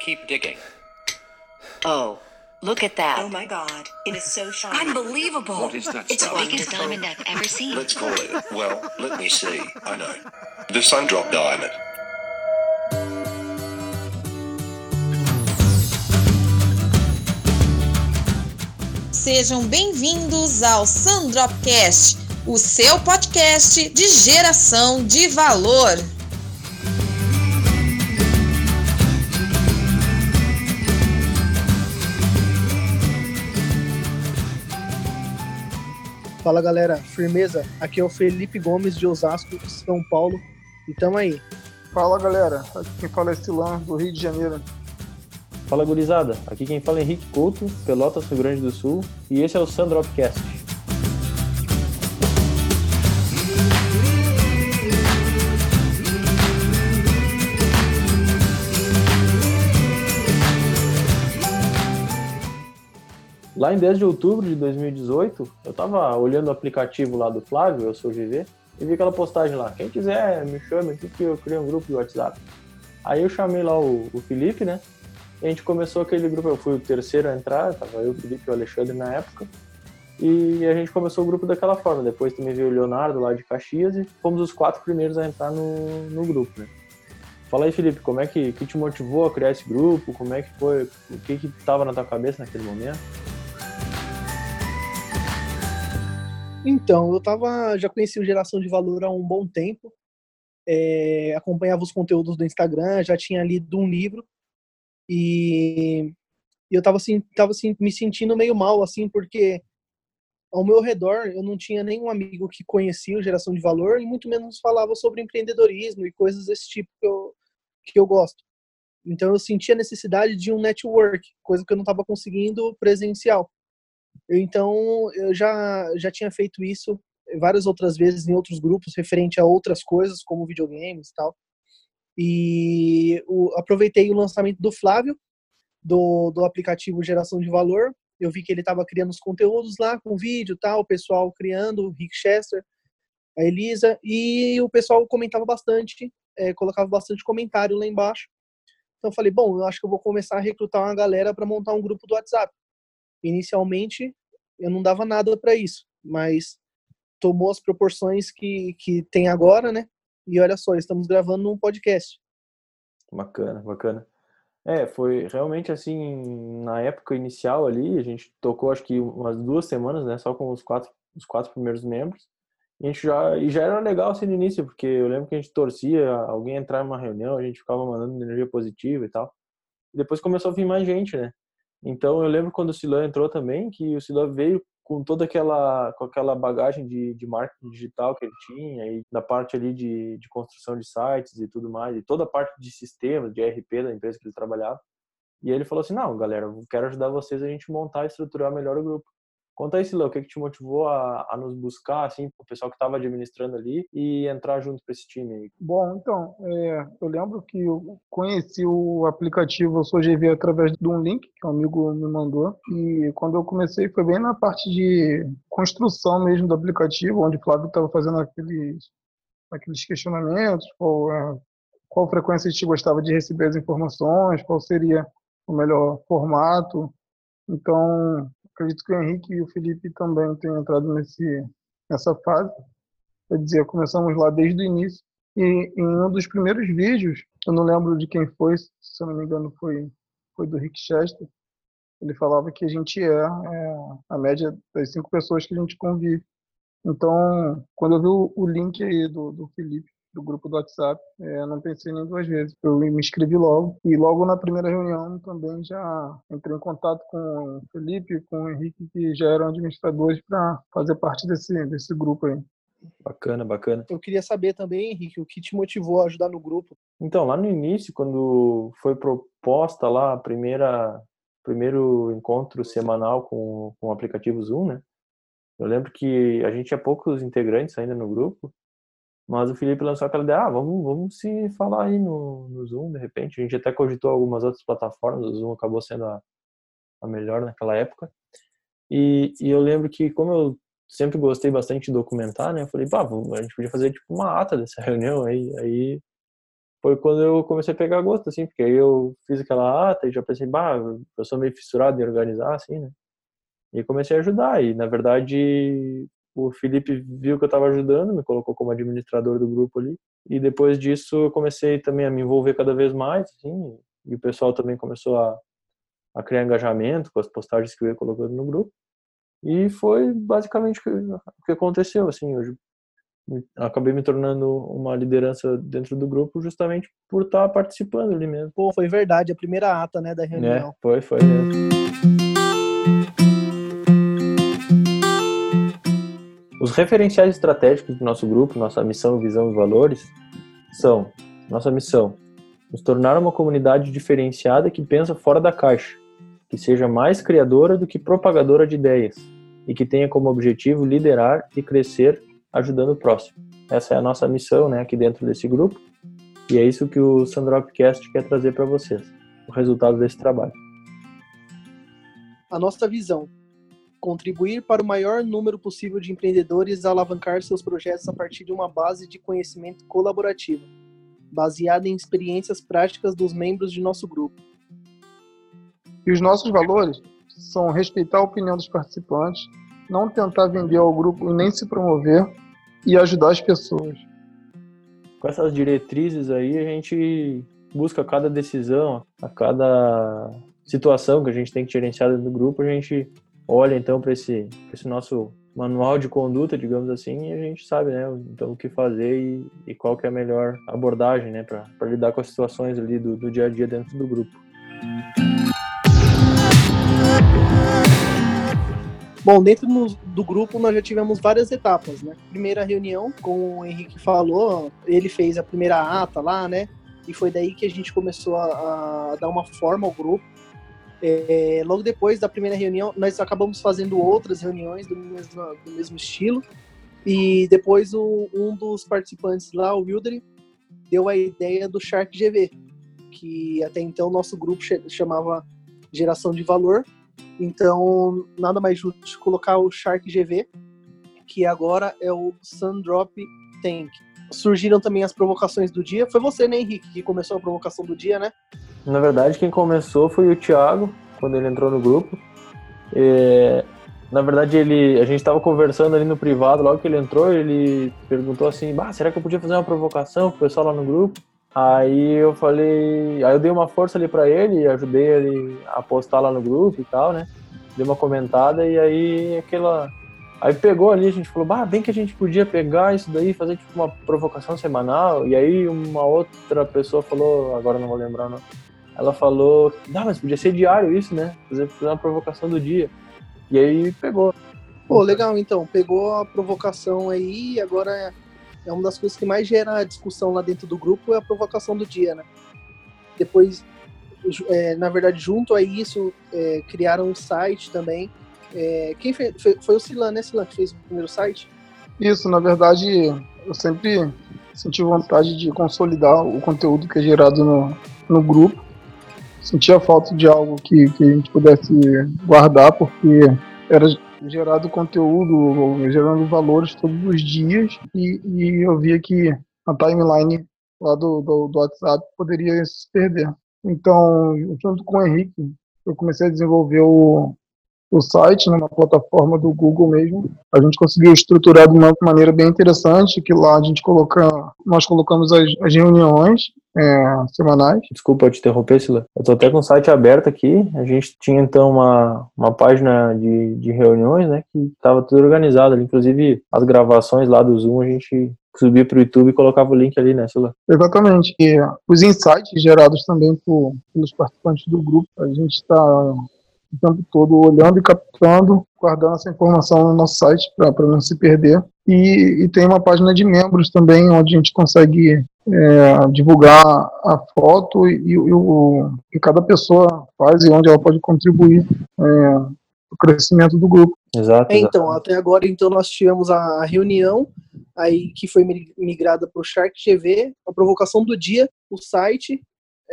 Keep digging. Oh, look at that. Oh my god, it is so shiny. Unbelievable. What is that It's the stuff? biggest diamond I've ever seen. Let's call it. Well, let me see. I know. The Sundrop Diamond. Sejam bem-vindos ao Sandropcast, o seu podcast de geração de valor. Fala galera, firmeza? Aqui é o Felipe Gomes de Osasco, São Paulo, e tamo aí. Fala galera, aqui quem fala é Silan, do Rio de Janeiro. Fala gurizada, aqui quem fala é Henrique Couto, Pelotas, Rio Grande do Sul, e esse é o Sandropcast. Lá em 10 de outubro de 2018, eu tava olhando o aplicativo lá do Flávio, eu sou GV, e vi aquela postagem lá. Quem quiser, me chame aqui que eu criei um grupo de WhatsApp. Aí eu chamei lá o, o Felipe, né? E a gente começou aquele grupo, eu fui o terceiro a entrar, tava eu, o Felipe e o Alexandre na época. E a gente começou o grupo daquela forma. Depois também veio o Leonardo lá de Caxias e fomos os quatro primeiros a entrar no, no grupo, né? Fala aí, Felipe, como é que, que te motivou a criar esse grupo? Como é que foi? O que que tava na tua cabeça naquele momento? Então, eu tava, já conheci o Geração de Valor há um bom tempo, é, acompanhava os conteúdos do Instagram, já tinha lido um livro, e, eu tava, assim, tava assim, me sentindo meio mal, assim, porque ao meu redor eu não tinha nenhum amigo que conhecia o Geração de Valor, e muito menos falava sobre empreendedorismo e coisas desse tipo que eu, que eu gosto. Então eu sentia a necessidade de um network, coisa que eu não estava conseguindo presencial. Então, eu já, já tinha feito isso várias outras vezes em outros grupos, referente a outras coisas, como videogames e tal. E o, aproveitei o lançamento do Flávio, do, do aplicativo Geração de Valor. Eu vi que ele estava criando os conteúdos lá, com vídeo tal, o pessoal criando, o Rick Chester, a Elisa, e o pessoal comentava bastante, é, colocava bastante comentário lá embaixo. Então, eu falei, bom, eu acho que eu vou começar a recrutar uma galera para montar um grupo do WhatsApp inicialmente eu não dava nada para isso, mas tomou as proporções que, que tem agora, né? E olha só, estamos gravando um podcast. Bacana, bacana. É, foi realmente assim, na época inicial ali, a gente tocou acho que umas duas semanas, né, só com os quatro, os quatro primeiros membros. E a gente já, e já era legal assim no início, porque eu lembro que a gente torcia alguém entrar numa reunião, a gente ficava mandando energia positiva e tal. Depois começou a vir mais gente, né? Então eu lembro quando o Silan entrou também, que o Silan veio com toda aquela com aquela bagagem de, de marketing digital que ele tinha e da parte ali de, de construção de sites e tudo mais, e toda a parte de sistemas, de ERP da empresa que ele trabalhava. E ele falou assim, não, galera, eu quero ajudar vocês a gente montar e estruturar melhor o grupo. Conta aí, Silan, o que, que te motivou a, a nos buscar, assim, o pessoal que estava administrando ali e entrar junto para esse time aí? Bom, então, é, eu lembro que eu conheci o aplicativo Eu Sou GV através de um link que um amigo me mandou. E quando eu comecei foi bem na parte de construção mesmo do aplicativo, onde o Flávio estava fazendo aqueles, aqueles questionamentos, qual, é, qual frequência a gente gostava de receber as informações, qual seria o melhor formato. Então, acredito que o Henrique e o Felipe também tenham entrado nesse, nessa fase. Quer dizer, começamos lá desde o início. E em um dos primeiros vídeos, eu não lembro de quem foi, se eu não me engano foi, foi do Rick Chester, ele falava que a gente é, é a média das cinco pessoas que a gente convive. Então, quando eu vi o, o link aí do, do Felipe, do grupo do WhatsApp, é, não pensei nem duas vezes. Eu me inscrevi logo e logo na primeira reunião também já entrei em contato com o Felipe, com o Henrique, que já eram administradores para fazer parte desse, desse grupo aí. Bacana, bacana. Eu queria saber também, Henrique, o que te motivou a ajudar no grupo? Então, lá no início, quando foi proposta lá a primeira primeiro encontro semanal com, com o aplicativo Zoom, né? Eu lembro que a gente tinha poucos integrantes ainda no grupo, mas o Felipe lançou aquela ideia, ah, vamos, vamos se falar aí no, no Zoom, de repente. A gente até cogitou algumas outras plataformas, o Zoom acabou sendo a, a melhor naquela época. E, e eu lembro que, como eu sempre gostei bastante de documentar, né? Eu falei, pá, a gente podia fazer tipo uma ata dessa reunião aí. Aí foi quando eu comecei a pegar gosto, assim, porque aí eu fiz aquela ata e já pensei, bah, eu sou meio fissurado em organizar, assim, né? E comecei a ajudar. E, na verdade, o Felipe viu que eu estava ajudando, me colocou como administrador do grupo ali. E depois disso, eu comecei também a me envolver cada vez mais, assim, e o pessoal também começou a, a criar engajamento com as postagens que eu ia colocando no grupo. E foi basicamente o que, aconteceu, assim, hoje acabei me tornando uma liderança dentro do grupo justamente por estar participando ali mesmo. Pô, foi verdade, a primeira ata, né, da reunião. É, foi, foi mesmo. Os referenciais estratégicos do nosso grupo, nossa missão, visão e valores são nossa missão, nos tornar uma comunidade diferenciada que pensa fora da caixa, que seja mais criadora do que propagadora de ideias e que tenha como objetivo liderar e crescer ajudando o próximo. Essa é a nossa missão, né, aqui dentro desse grupo. E é isso que o Sandropcast quer trazer para vocês, o resultado desse trabalho. A nossa visão: contribuir para o maior número possível de empreendedores a alavancar seus projetos a partir de uma base de conhecimento colaborativo, baseada em experiências práticas dos membros de nosso grupo. E os nossos valores são respeitar a opinião dos participantes, não tentar vender ao grupo e nem se promover, e ajudar as pessoas. Com essas diretrizes aí, a gente busca cada decisão, a cada situação que a gente tem que gerenciar dentro do grupo, a gente olha então para esse, esse nosso manual de conduta, digamos assim, e a gente sabe, né, então o que fazer e, e qual que é a melhor abordagem, né, para lidar com as situações ali do, do dia a dia dentro do grupo. Bom, dentro do grupo nós já tivemos várias etapas, né? Primeira reunião, como o Henrique falou, ele fez a primeira ata lá, né? E foi daí que a gente começou a, a dar uma forma ao grupo. É, logo depois da primeira reunião, nós acabamos fazendo outras reuniões do mesmo, do mesmo estilo. E depois o, um dos participantes lá, o Wildery, deu a ideia do Shark GV, que até então nosso grupo chamava Geração de Valor, então, nada mais justo colocar o Shark GV, que agora é o Sundrop Tank. Surgiram também as provocações do dia. Foi você, né, Henrique, que começou a provocação do dia, né? Na verdade, quem começou foi o Thiago, quando ele entrou no grupo. E, na verdade, ele, a gente estava conversando ali no privado, logo que ele entrou, ele perguntou assim: bah, será que eu podia fazer uma provocação pro pessoal lá no grupo? Aí eu falei, aí eu dei uma força ali para ele, ajudei ele a postar lá no grupo e tal, né? Dei uma comentada e aí aquela aí pegou ali, a gente falou, bah, bem que a gente podia pegar isso daí, fazer tipo uma provocação semanal. E aí uma outra pessoa falou, agora não vou lembrar não. Ela falou, não, mas podia ser diário isso, né? Fazer, fazer uma provocação do dia. E aí pegou. Pô, legal então, pegou a provocação aí e agora é uma das coisas que mais gera discussão lá dentro do grupo é a provocação do dia, né? Depois, é, na verdade, junto a isso, é, criaram um site também. É, quem fez? Foi, foi o Silan, né, Silan, que fez o primeiro site? Isso, na verdade, eu sempre senti vontade de consolidar o conteúdo que é gerado no, no grupo. Sentia falta de algo que, que a gente pudesse guardar, porque era gerado conteúdo, gerando valores todos os dias e, e eu via que a timeline lá do, do, do, WhatsApp poderia se perder. Então, junto com o Henrique, eu comecei a desenvolver o, o site numa plataforma do Google mesmo. A gente conseguiu estruturar de uma maneira bem interessante, que lá a gente coloca, nós colocamos as, as reuniões é, semanais. Desculpa te interromper, Sila. Eu tô até com o site aberto aqui. A gente tinha então uma, uma página de, de reuniões, né, que estava tudo organizado. Inclusive as gravações lá do Zoom a gente subia para o YouTube e colocava o link ali, né, Sila? Exatamente. E os insights gerados também por, pelos participantes do grupo, a gente está o tempo todo olhando e captando, guardando essa informação no nosso site para não se perder. E, e, tem uma página de membros também, onde a gente consegue é, divulgar a foto e, e, o que cada pessoa faz e onde ela pode contribuir é, o crescimento do grupo. Exato, é, então, até agora então nós tivemos a reunião aí que foi migrada para o Shark TV, a provocação do dia, o site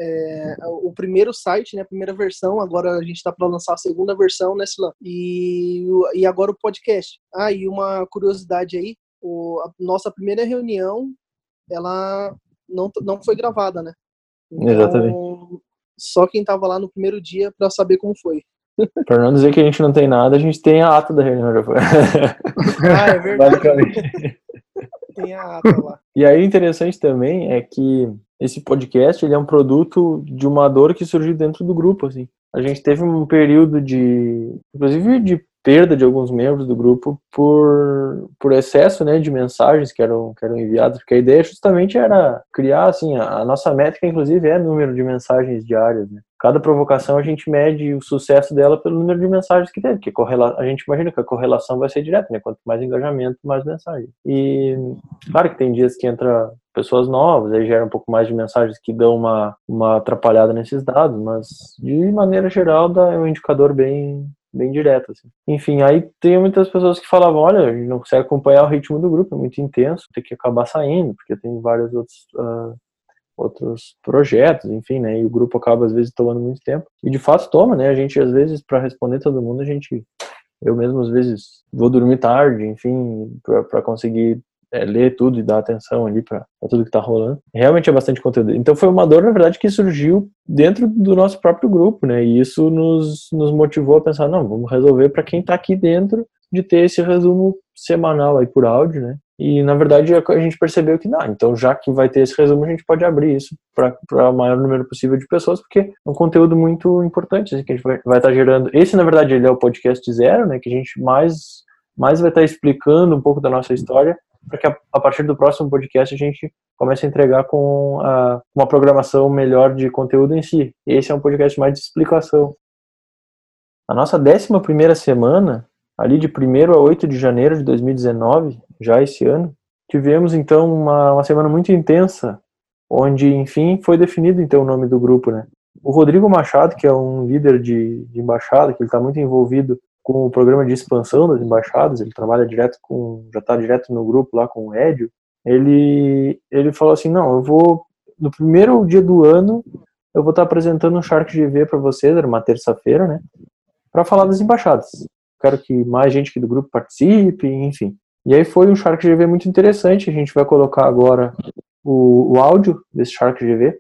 é, o primeiro site, né, a primeira versão, agora a gente está para lançar a segunda versão, né, Silan? E, e agora o podcast. Ah, e uma curiosidade aí, o, a nossa primeira reunião, ela não, não foi gravada, né? Exatamente. Só quem tava lá no primeiro dia para saber como foi. Pra não dizer que a gente não tem nada, a gente tem a ata da reunião já foi. Ah, é verdade. Tem a ata lá. E aí, interessante também é que esse podcast ele é um produto de uma dor que surgiu dentro do grupo, assim. A gente teve um período de, inclusive, de perda de alguns membros do grupo por, por excesso, né, de mensagens que eram, que eram enviadas, porque a ideia justamente era criar, assim, a, a nossa métrica, inclusive, é número de mensagens diárias, né. Cada provocação a gente mede o sucesso dela pelo número de mensagens que teve, que a gente imagina que a correlação vai ser direta, né? Quanto mais engajamento, mais mensagem. E claro que tem dias que entra pessoas novas, aí gera um pouco mais de mensagens que dão uma, uma atrapalhada nesses dados, mas de maneira geral dá, é um indicador bem, bem direto. Assim. Enfim, aí tem muitas pessoas que falavam, olha, a gente não consegue acompanhar o ritmo do grupo, é muito intenso, tem que acabar saindo, porque tem vários outros uh, outros projetos, enfim, né? E o grupo acaba às vezes tomando muito tempo. E de fato toma, né? A gente às vezes para responder todo mundo, a gente eu mesmo às vezes vou dormir tarde, enfim, para conseguir é, ler tudo e dar atenção ali para tudo que tá rolando. Realmente é bastante conteúdo. Então foi uma dor, na verdade, que surgiu dentro do nosso próprio grupo, né? E isso nos, nos motivou a pensar, não, vamos resolver para quem tá aqui dentro de ter esse resumo semanal aí por áudio, né? E na verdade a gente percebeu que não, então já que vai ter esse resumo, a gente pode abrir isso para o maior número possível de pessoas, porque é um conteúdo muito importante assim, que a gente vai, vai estar tá gerando. Esse, na verdade, ele é o podcast zero, né? Que a gente mais, mais vai estar tá explicando um pouco da nossa história, para que a, a, partir do próximo podcast a gente comece a entregar com a, uma programação melhor de conteúdo em si. Esse é um podcast mais de explicação. A nossa décima primeira semana ali de 1 a 8 de janeiro de 2019, já esse ano, tivemos então uma, uma semana muito intensa, onde, enfim, foi definido então o nome do grupo, né? O Rodrigo Machado, que é um líder de, de embaixada, que ele está muito envolvido com o programa de expansão das embaixadas, ele trabalha direto com, já está direto no grupo lá com o Edio, ele, ele falou assim, não, eu vou, no primeiro dia do ano, eu vou estar tá apresentando um Shark GV para vocês, era uma terça-feira, né, para falar das embaixadas quero que mais gente aqui do grupo participe, enfim. E aí foi um Shark GV muito interessante, a gente vai colocar agora o, o áudio desse Shark GV.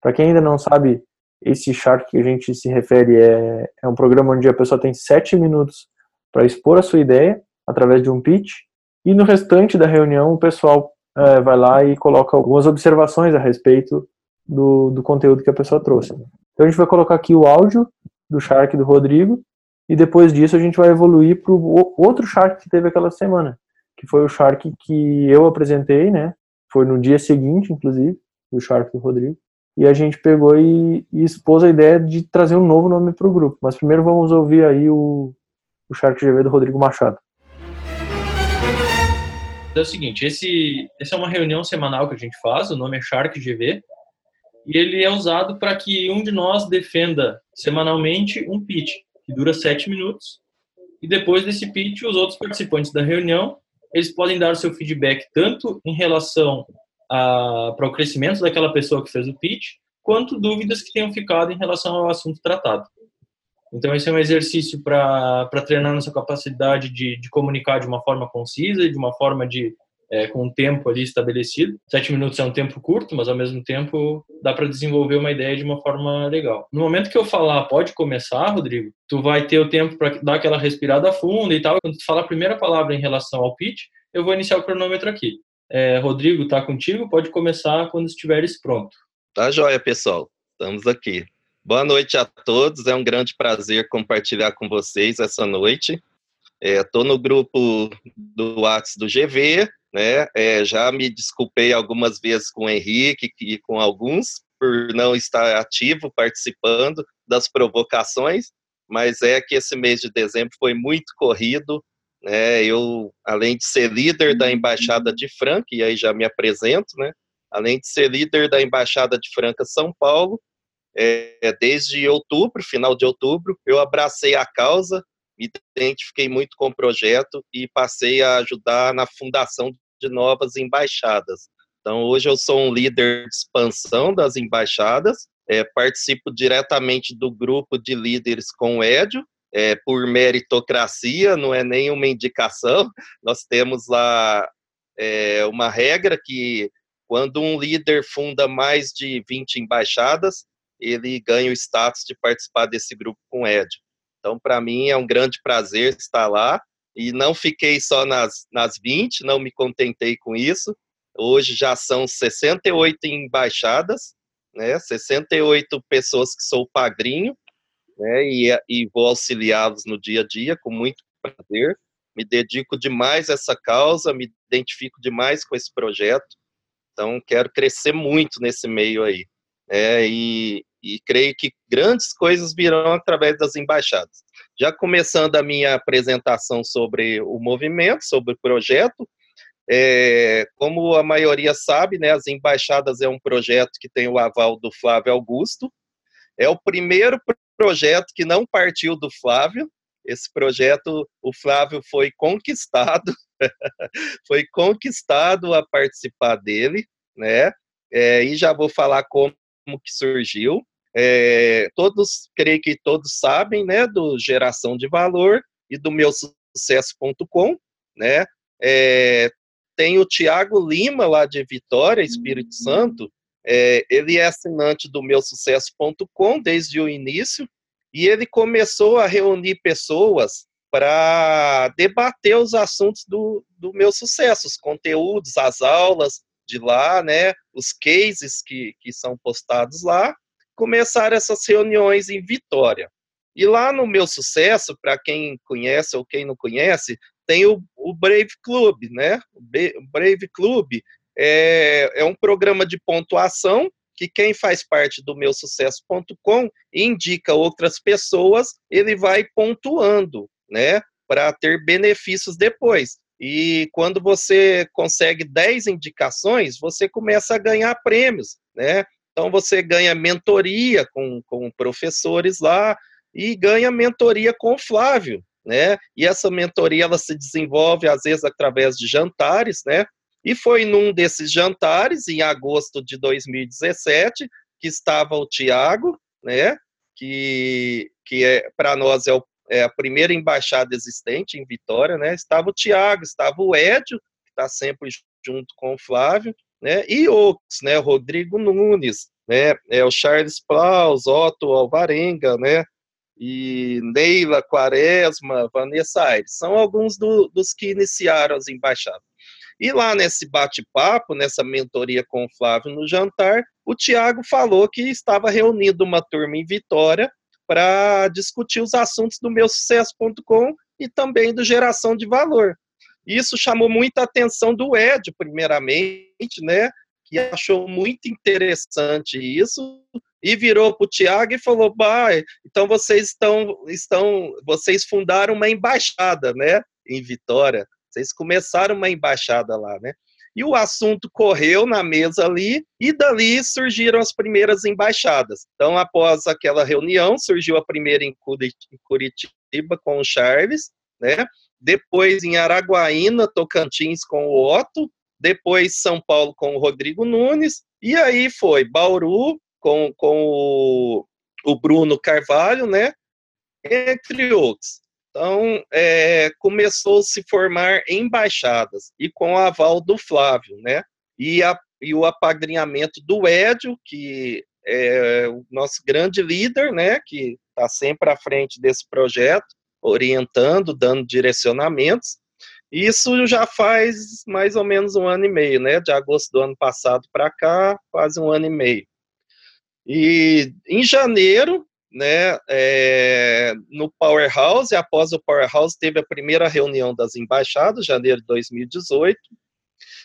Para quem ainda não sabe, esse Shark que a gente se refere é, é um programa onde a pessoa tem sete minutos para expor a sua ideia através de um pitch, e no restante da reunião o pessoal é, vai lá e coloca algumas observações a respeito do, do conteúdo que a pessoa trouxe. Então a gente vai colocar aqui o áudio do Shark do Rodrigo, e depois disso a gente vai evoluir para o outro Shark que teve aquela semana, que foi o Shark que eu apresentei, né? Foi no dia seguinte, inclusive, do Shark do Rodrigo. E a gente pegou e, e expôs a ideia de trazer um novo nome para o grupo. Mas primeiro vamos ouvir aí o, o Shark GV do Rodrigo Machado. É o seguinte, esse, essa é uma reunião semanal que a gente faz, o nome é Shark GV, e ele é usado para que um de nós defenda semanalmente um pitch que dura sete minutos. E depois desse pitch, os outros participantes da reunião, eles podem dar o seu feedback tanto em relação para o crescimento daquela pessoa que fez o pitch, quanto dúvidas que tenham ficado em relação ao assunto tratado. Então, esse é um exercício para treinar nossa capacidade de, de comunicar de uma forma concisa e de uma forma de é, com um tempo ali estabelecido. Sete minutos é um tempo curto, mas ao mesmo tempo dá para desenvolver uma ideia de uma forma legal. No momento que eu falar pode começar, Rodrigo, tu vai ter o tempo para dar aquela respirada funda e tal. Quando tu falar a primeira palavra em relação ao pitch, eu vou iniciar o cronômetro aqui. É, Rodrigo, tá contigo? Pode começar quando estiveres pronto. Tá joia, pessoal. Estamos aqui. Boa noite a todos. É um grande prazer compartilhar com vocês essa noite. Estou é, no grupo do WhatsApp do GV né? É, já me desculpei algumas vezes com o Henrique e com alguns por não estar ativo participando das provocações, mas é que esse mês de dezembro foi muito corrido, né? Eu, além de ser líder da embaixada de Franca, e aí já me apresento, né? Além de ser líder da embaixada de Franca São Paulo, é, desde outubro, final de outubro, eu abracei a causa me identifiquei muito com o projeto e passei a ajudar na fundação de novas embaixadas. Então, hoje eu sou um líder de expansão das embaixadas, é, participo diretamente do grupo de líderes com o Édio, é, por meritocracia, não é nenhuma indicação. Nós temos lá é, uma regra que quando um líder funda mais de 20 embaixadas, ele ganha o status de participar desse grupo com o Ed. Então, para mim, é um grande prazer estar lá. E não fiquei só nas, nas 20, não me contentei com isso. Hoje já são 68 embaixadas, né? 68 pessoas que sou padrinho, né? E, e vou auxiliá-los no dia a dia com muito prazer. Me dedico demais a essa causa, me identifico demais com esse projeto. Então, quero crescer muito nesse meio aí. É, e, e creio que grandes coisas virão através das embaixadas. Já começando a minha apresentação sobre o movimento, sobre o projeto, é, como a maioria sabe, né, as embaixadas é um projeto que tem o aval do Flávio Augusto. É o primeiro projeto que não partiu do Flávio. Esse projeto, o Flávio foi conquistado, foi conquistado a participar dele, né? É, e já vou falar como que surgiu. É, todos, creio que todos sabem, né, do Geração de Valor e do meu sucesso.com, né? É, tem o Tiago Lima, lá de Vitória, Espírito uhum. Santo, é, ele é assinante do meu sucesso.com desde o início, e ele começou a reunir pessoas para debater os assuntos do, do meu sucesso, os conteúdos, as aulas de lá, né, os cases que, que são postados lá, começaram essas reuniões em Vitória. E lá no meu sucesso, para quem conhece ou quem não conhece, tem o, o Brave Club, né? O Brave Club é, é um programa de pontuação que quem faz parte do meu sucesso.com indica outras pessoas, ele vai pontuando, né? Para ter benefícios depois. E quando você consegue 10 indicações, você começa a ganhar prêmios, né? Então você ganha mentoria com, com professores lá e ganha mentoria com o Flávio, né? E essa mentoria ela se desenvolve às vezes através de jantares, né? E foi num desses jantares em agosto de 2017 que estava o Tiago, né? Que que é para nós é, o, é, a primeira embaixada existente em Vitória, né? Estava o Tiago, estava o Édio, que está sempre junto com o Flávio, né? E outros, né? Rodrigo Nunes, né? É o Charles Plaus, Otto Alvarenga, né? E Neila Quaresma, Vanessa Aires, são alguns do, dos que iniciaram as embaixadas. E lá nesse bate-papo, nessa mentoria com o Flávio no jantar, o Tiago falou que estava reunindo uma turma em Vitória para discutir os assuntos do meu sucesso.com e também do geração de valor. Isso chamou muita atenção do Ed, primeiramente, né? Que achou muito interessante isso e virou para o Tiago e falou: bah, então vocês estão, estão, vocês fundaram uma embaixada, né? Em Vitória. Vocês começaram uma embaixada lá, né? E o assunto correu na mesa ali, e dali surgiram as primeiras embaixadas. Então, após aquela reunião, surgiu a primeira em Curitiba com o Charles, né? depois em Araguaína, Tocantins com o Otto, depois São Paulo com o Rodrigo Nunes, e aí foi Bauru com, com o, o Bruno Carvalho, né? Entre outros. Então, é, começou a se formar embaixadas, e com o aval do Flávio, né? E, a, e o apadrinhamento do Édio, que é o nosso grande líder, né? Que está sempre à frente desse projeto, orientando, dando direcionamentos. Isso já faz mais ou menos um ano e meio, né? De agosto do ano passado para cá, quase um ano e meio. E em janeiro, né, é, no Powerhouse, após o Powerhouse, teve a primeira reunião das embaixadas, janeiro de 2018,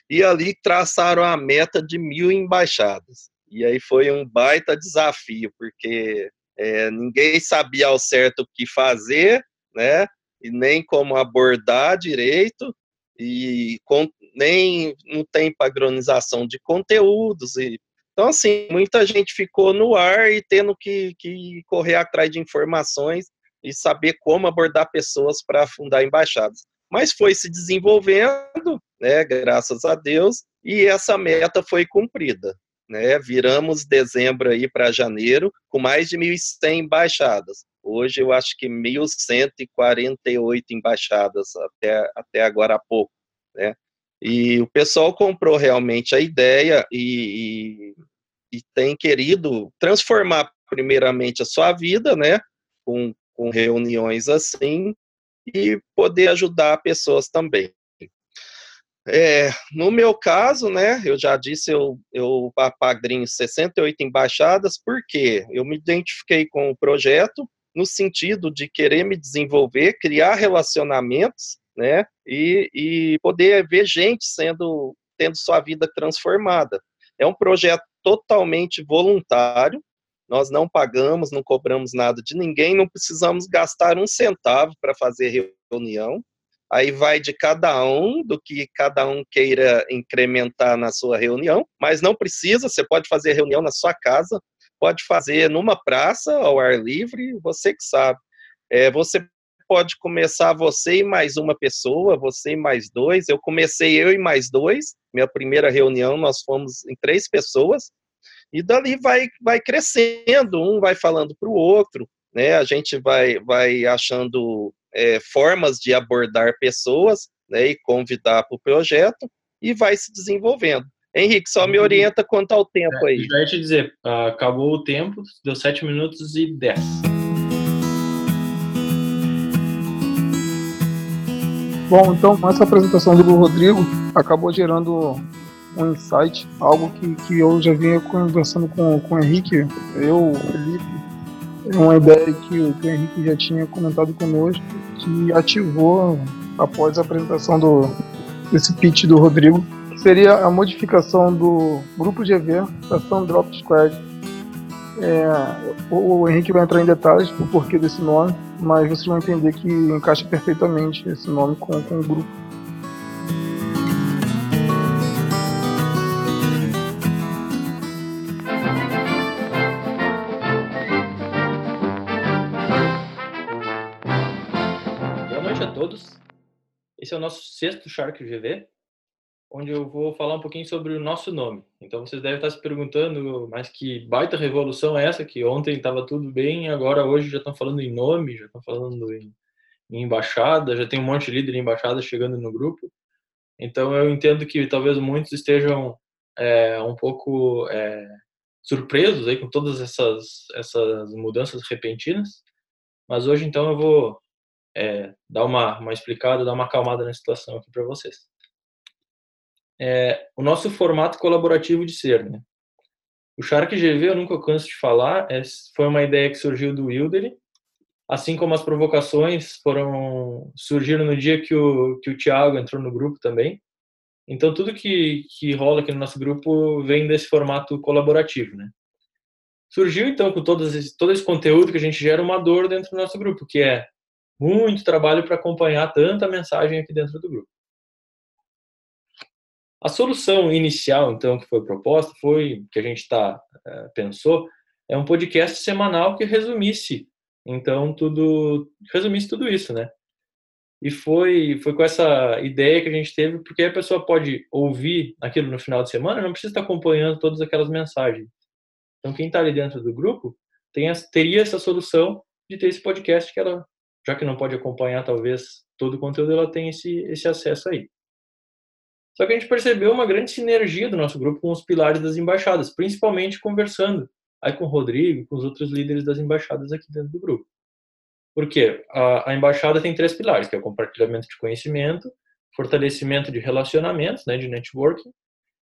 e ali traçaram a meta de mil embaixadas. E aí foi um baita desafio, porque é, ninguém sabia ao certo o que fazer, né? E nem como abordar direito, e com, nem não tem padronização de conteúdos. E, então, assim, muita gente ficou no ar e tendo que, que correr atrás de informações e saber como abordar pessoas para fundar embaixadas. Mas foi se desenvolvendo, né, graças a Deus, e essa meta foi cumprida. Né? Viramos dezembro aí para janeiro com mais de 1.100 embaixadas. Hoje eu acho que 1.148 embaixadas até, até agora há pouco, né? E o pessoal comprou realmente a ideia e, e, e tem querido transformar primeiramente a sua vida, né, com, com reuniões assim, e poder ajudar pessoas também. É, no meu caso, né, eu já disse, eu, eu apadrinho 68 embaixadas, porque eu me identifiquei com o projeto no sentido de querer me desenvolver, criar relacionamentos, né, e, e poder ver gente sendo, tendo sua vida transformada. É um projeto totalmente voluntário, nós não pagamos, não cobramos nada de ninguém, não precisamos gastar um centavo para fazer reunião, Aí vai de cada um, do que cada um queira incrementar na sua reunião, mas não precisa, você pode fazer reunião na sua casa, pode fazer numa praça, ao ar livre, você que sabe. É, você pode começar você e mais uma pessoa, você e mais dois. Eu comecei eu e mais dois. Minha primeira reunião nós fomos em três pessoas e dali vai vai crescendo, um vai falando para o outro, né? A gente vai vai achando é, formas de abordar pessoas né, e convidar para o projeto e vai se desenvolvendo. Henrique, só me orienta quanto ao tempo é, aí. Já ia te dizer, acabou o tempo, deu 7 minutos e 10. Bom, então essa apresentação do Rodrigo acabou gerando um insight, algo que, que eu já vinha conversando com, com o Henrique, eu, o Felipe, é uma ideia que, que o Henrique já tinha comentado conosco, que ativou após a apresentação do, desse pitch do Rodrigo, seria a modificação do grupo GV para Sandrop Squad. É, o, Henrique vai entrar em detalhes do porquê desse nome, mas vocês vão entender que encaixa perfeitamente esse nome com, com o grupo. Esse é o nosso sexto Shark GV, onde eu vou falar um pouquinho sobre o nosso nome. Então vocês devem estar se perguntando, mas que baita revolução é essa? Que ontem estava tudo bem, agora hoje já estão falando em nome, já estão falando em, em embaixada, já tem um monte de líder em embaixada chegando no grupo. Então eu entendo que talvez muitos estejam é, um pouco é, surpresos aí com todas essas, essas mudanças repentinas. Mas hoje então eu vou é, dar uma, uma explicada, dar uma acalmada na situação aqui para vocês. É, o nosso formato colaborativo de ser, né? O Shark GV, eu nunca canso de falar, é, foi uma ideia que surgiu do Wildery, assim como as provocações foram surgiram no dia que o, que o Thiago entrou no grupo também. Então, tudo que, que rola aqui no nosso grupo vem desse formato colaborativo, né? Surgiu, então, com todo esse, todo esse conteúdo que a gente gera uma dor dentro do nosso grupo, que é muito trabalho para acompanhar tanta mensagem aqui dentro do grupo. A solução inicial, então, que foi proposta, foi que a gente tá, é, pensou, é um podcast semanal que resumisse, então, tudo, resumisse tudo isso, né? E foi, foi com essa ideia que a gente teve, porque a pessoa pode ouvir aquilo no final de semana, não precisa estar acompanhando todas aquelas mensagens. Então, quem está ali dentro do grupo tem, teria essa solução de ter esse podcast que ela já que não pode acompanhar talvez todo o conteúdo, ela tem esse, esse acesso aí. Só que a gente percebeu uma grande sinergia do nosso grupo com os pilares das embaixadas, principalmente conversando aí com o Rodrigo, com os outros líderes das embaixadas aqui dentro do grupo. Porque a, a embaixada tem três pilares, que é o compartilhamento de conhecimento, fortalecimento de relacionamentos, né, de networking,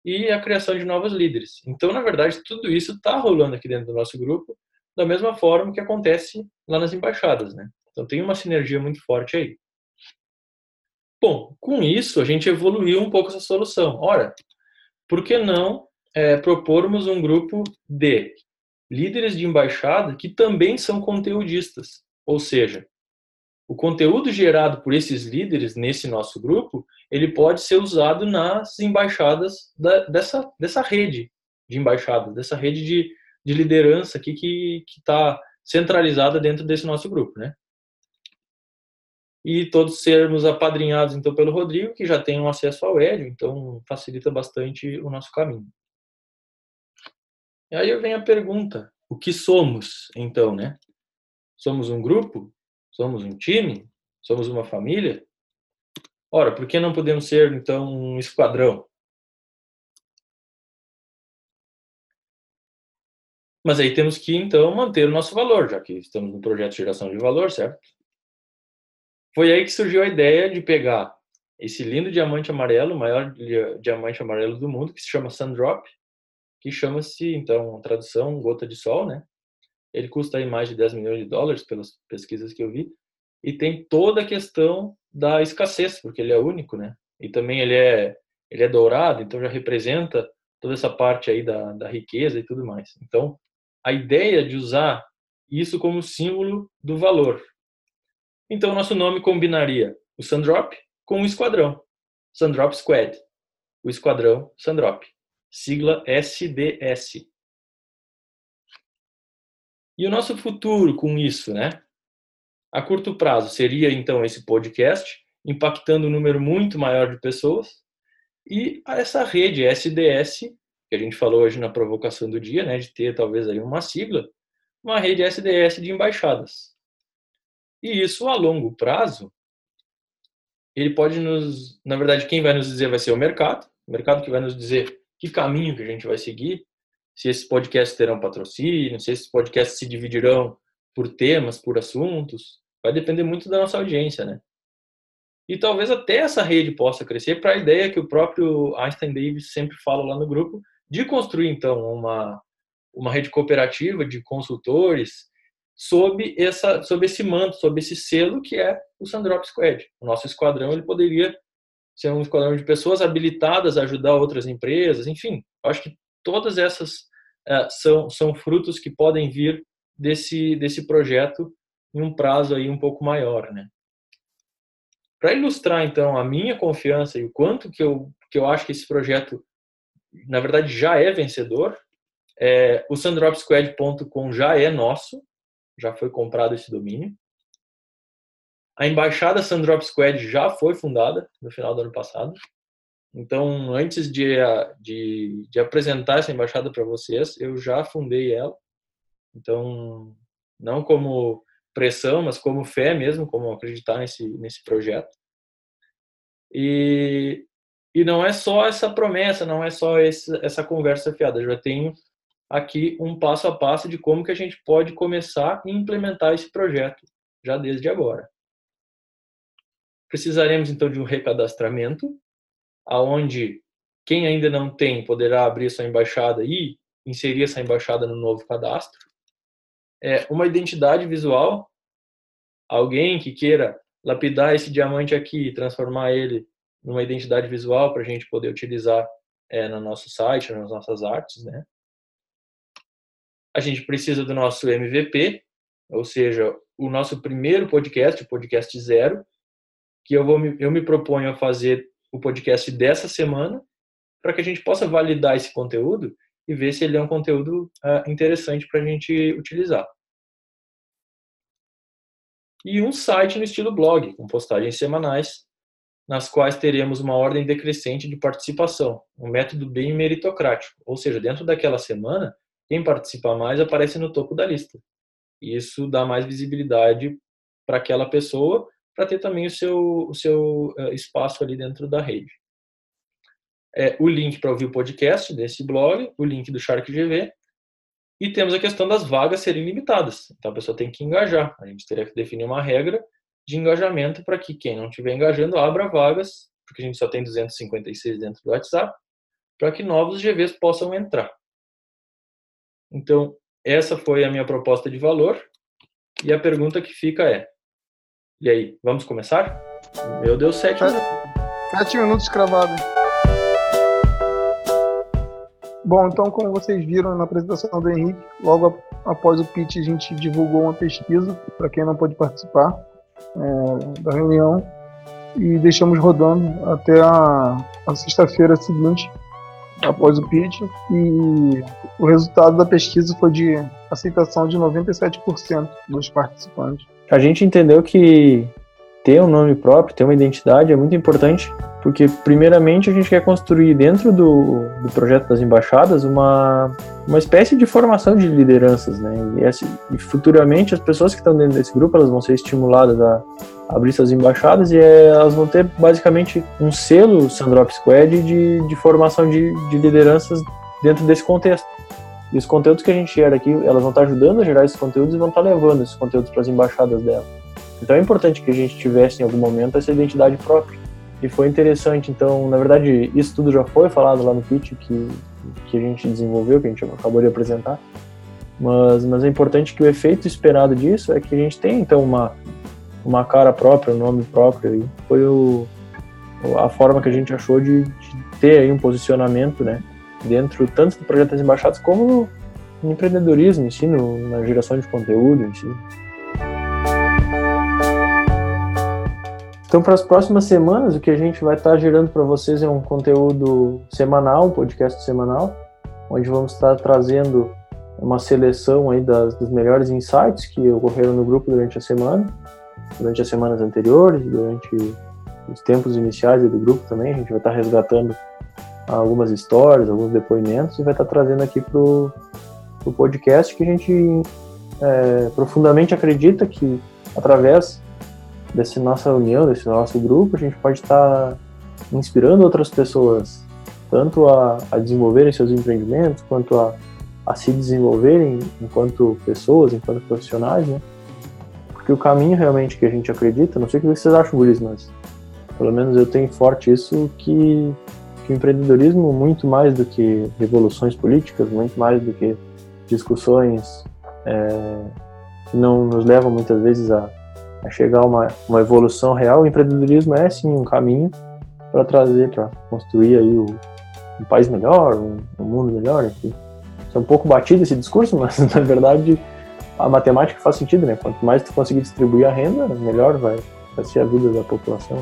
e a criação de novos líderes. Então, na verdade, tudo isso está rolando aqui dentro do nosso grupo, da mesma forma que acontece lá nas embaixadas, né? Então tem uma sinergia muito forte aí. Bom, com isso a gente evoluiu um pouco essa solução. Ora, por que não é, propormos um grupo de líderes de embaixada que também são conteudistas? Ou seja, o conteúdo gerado por esses líderes nesse nosso grupo, ele pode ser usado nas embaixadas da, dessa, dessa rede de embaixadas, dessa rede de, de liderança aqui que está centralizada dentro desse nosso grupo, né? E todos sermos apadrinhados então pelo Rodrigo, que já tem um acesso ao Hélio, então facilita bastante o nosso caminho. E aí vem a pergunta: o que somos então, né? Somos um grupo? Somos um time? Somos uma família? Ora, por que não podemos ser, então, um esquadrão? Mas aí temos que, então, manter o nosso valor, já que estamos no projeto de geração de valor, certo? Foi aí que surgiu a ideia de pegar esse lindo diamante amarelo, o maior diamante amarelo do mundo, que se chama Sundrop, que chama-se, então, tradução, gota de sol, né? Ele custa aí mais de 10 milhões de dólares, pelas pesquisas que eu vi, e tem toda a questão da escassez, porque ele é único, né? E também ele é, ele é dourado, então já representa toda essa parte aí da, da riqueza e tudo mais. Então, a ideia de usar isso como símbolo do valor. Então, nosso nome combinaria o Sandrop com o esquadrão, Sandrop Squad, o esquadrão Sandrop, sigla SDS. E o nosso futuro com isso, né? A curto prazo seria então esse podcast, impactando um número muito maior de pessoas, e essa rede SDS que a gente falou hoje na provocação do dia, né, de ter talvez aí uma sigla, uma rede SDS de embaixadas. E isso a longo prazo, ele pode nos, na verdade, quem vai nos dizer vai ser o mercado, o mercado que vai nos dizer que caminho que a gente vai seguir, se esses podcasts terão patrocínio, se esses podcasts se dividirão por temas, por assuntos, vai depender muito da nossa audiência, né? E talvez até essa rede possa crescer para a ideia que o próprio Einstein Davis sempre fala lá no grupo, de construir então uma uma rede cooperativa de consultores sob essa sob esse manto, sob esse selo que é o Sandrop Squad. O nosso esquadrão ele poderia ser um esquadrão de pessoas habilitadas a ajudar outras empresas, enfim. Acho que todas essas uh, são são frutos que podem vir desse desse projeto em um prazo aí um pouco maior, né? Para ilustrar então a minha confiança e o quanto que eu que eu acho que esse projeto na verdade já é vencedor. É, o sandropsquad.com já é nosso, já foi comprado esse domínio. A embaixada Sandrop Squad já foi fundada no final do ano passado. Então, antes de, de, de apresentar essa embaixada para vocês, eu já fundei ela. Então, não como pressão, mas como fé mesmo, como acreditar nesse, nesse projeto. E e não é só essa promessa, não é só esse, essa conversa fiada. Eu já tenho aqui um passo a passo de como que a gente pode começar e implementar esse projeto já desde agora. Precisaremos então de um recadastramento, aonde quem ainda não tem poderá abrir sua embaixada e inserir essa embaixada no novo cadastro. É uma identidade visual, alguém que queira lapidar esse diamante aqui e transformar ele numa identidade visual para a gente poder utilizar é, no nosso site, nas nossas artes, né? A gente precisa do nosso MVP, ou seja, o nosso primeiro podcast, o podcast zero, que eu vou me, eu me proponho a fazer o podcast dessa semana, para que a gente possa validar esse conteúdo e ver se ele é um conteúdo uh, interessante para a gente utilizar. E um site no estilo blog, com postagens semanais, nas quais teremos uma ordem decrescente de participação, um método bem meritocrático, ou seja, dentro daquela semana, quem participa mais aparece no topo da lista. E isso dá mais visibilidade para aquela pessoa, para ter também o seu, o seu uh, espaço ali dentro da rede. É, o link para ouvir o podcast desse blog, o link do Shark GV, e temos a questão das vagas serem limitadas. Então a pessoa tem que engajar. A gente teria que definir uma regra de engajamento para que quem não estiver engajando abra vagas, porque a gente só tem 256 dentro do WhatsApp, para que novos GVs possam entrar. Então, essa foi a minha proposta de valor. E a pergunta que fica é: e aí, vamos começar? Meu Deus, sete minutos. Sete minutos cravado. Bom, então, como vocês viram na apresentação do Henrique, logo após o pitch a gente divulgou uma pesquisa para quem não pôde participar é, da reunião e deixamos rodando até a, a sexta-feira seguinte, após o pitch, e o resultado da pesquisa foi de aceitação de 97% dos participantes. A gente entendeu que ter um nome próprio, ter uma identidade é muito importante, porque primeiramente a gente quer construir dentro do, do projeto das embaixadas uma, uma espécie de formação de lideranças, né? E, esse, e futuramente as pessoas que estão dentro desse grupo elas vão ser estimuladas a abrir suas embaixadas e é, elas vão ter basicamente um selo Sandrop Squad de, de formação de, de lideranças dentro desse contexto. E os conteúdos que a gente gera aqui, elas vão estar ajudando a gerar esses conteúdos e vão estar levando esses conteúdos para as embaixadas dela. Então é importante que a gente tivesse em algum momento essa identidade própria. E foi interessante, então, na verdade, isso tudo já foi falado lá no pitch que, que a gente desenvolveu, que a gente acabou de apresentar. Mas, mas é importante que o efeito esperado disso é que a gente tenha, então, uma, uma cara própria, um nome próprio. E foi o, a forma que a gente achou de, de ter aí um posicionamento, né? Dentro tanto do projeto das embaixadas como no empreendedorismo em si, no, na geração de conteúdo em si. Então, para as próximas semanas, o que a gente vai estar gerando para vocês é um conteúdo semanal, um podcast semanal, onde vamos estar trazendo uma seleção aí das, dos melhores insights que ocorreram no grupo durante a semana, durante as semanas anteriores, durante os tempos iniciais do grupo também. A gente vai estar resgatando algumas histórias, alguns depoimentos e vai estar trazendo aqui para o podcast que a gente é, profundamente acredita que através dessa nossa união, desse nosso grupo, a gente pode estar inspirando outras pessoas, tanto a, a desenvolverem seus empreendimentos, quanto a, a se desenvolverem enquanto pessoas, enquanto profissionais, né? Porque o caminho realmente que a gente acredita, não sei o que vocês acham, Guris, mas pelo menos eu tenho forte isso que, que o empreendedorismo, muito mais do que revoluções políticas, muito mais do que discussões é, que não nos levam muitas vezes a, a chegar a uma, uma evolução real, o empreendedorismo é sim um caminho para trazer, para construir aí o, um país melhor, um, um mundo melhor, enfim. É um pouco batido esse discurso, mas na verdade a matemática faz sentido, né? Quanto mais tu conseguir distribuir a renda, melhor vai, vai ser a vida da população.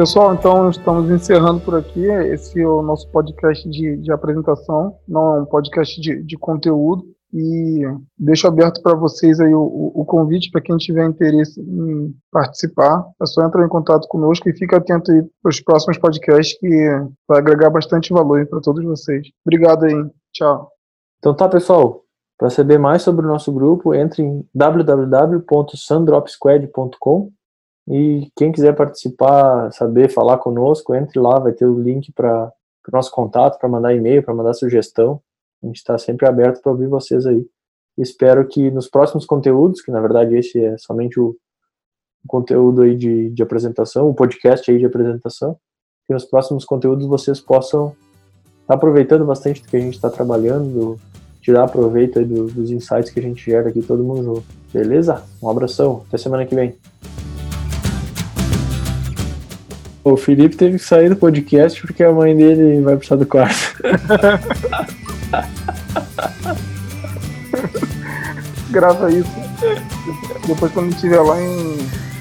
Pessoal, então estamos encerrando por aqui. Esse é o nosso podcast de, de apresentação, não é um podcast de, de conteúdo. E deixo aberto para vocês aí o, o convite para quem tiver interesse em participar. É só entrar em contato conosco e fica atento aí para os próximos podcasts que vai agregar bastante valor para todos vocês. Obrigado aí. Tchau. Então tá, pessoal. Para saber mais sobre o nosso grupo, entre em www.sandropsquad.com e quem quiser participar, saber falar conosco, entre lá, vai ter o link para o nosso contato, para mandar e-mail, para mandar sugestão. A gente está sempre aberto para ouvir vocês aí. Espero que nos próximos conteúdos, que na verdade esse é somente o, conteúdo aí de, de apresentação, o podcast aí de apresentação, que nos próximos conteúdos vocês possam estar tá aproveitando bastante do que a gente está trabalhando, tirar proveito do, dos insights que a gente gera aqui todo mundo junto. Beleza? Um abração, até semana que vem. O Felipe teve que sair do podcast porque a mãe dele vai precisar do quarto. Grava isso. Depois quando estiver lá em,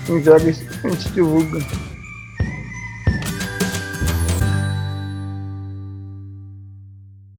em Vegas, a gente divulga.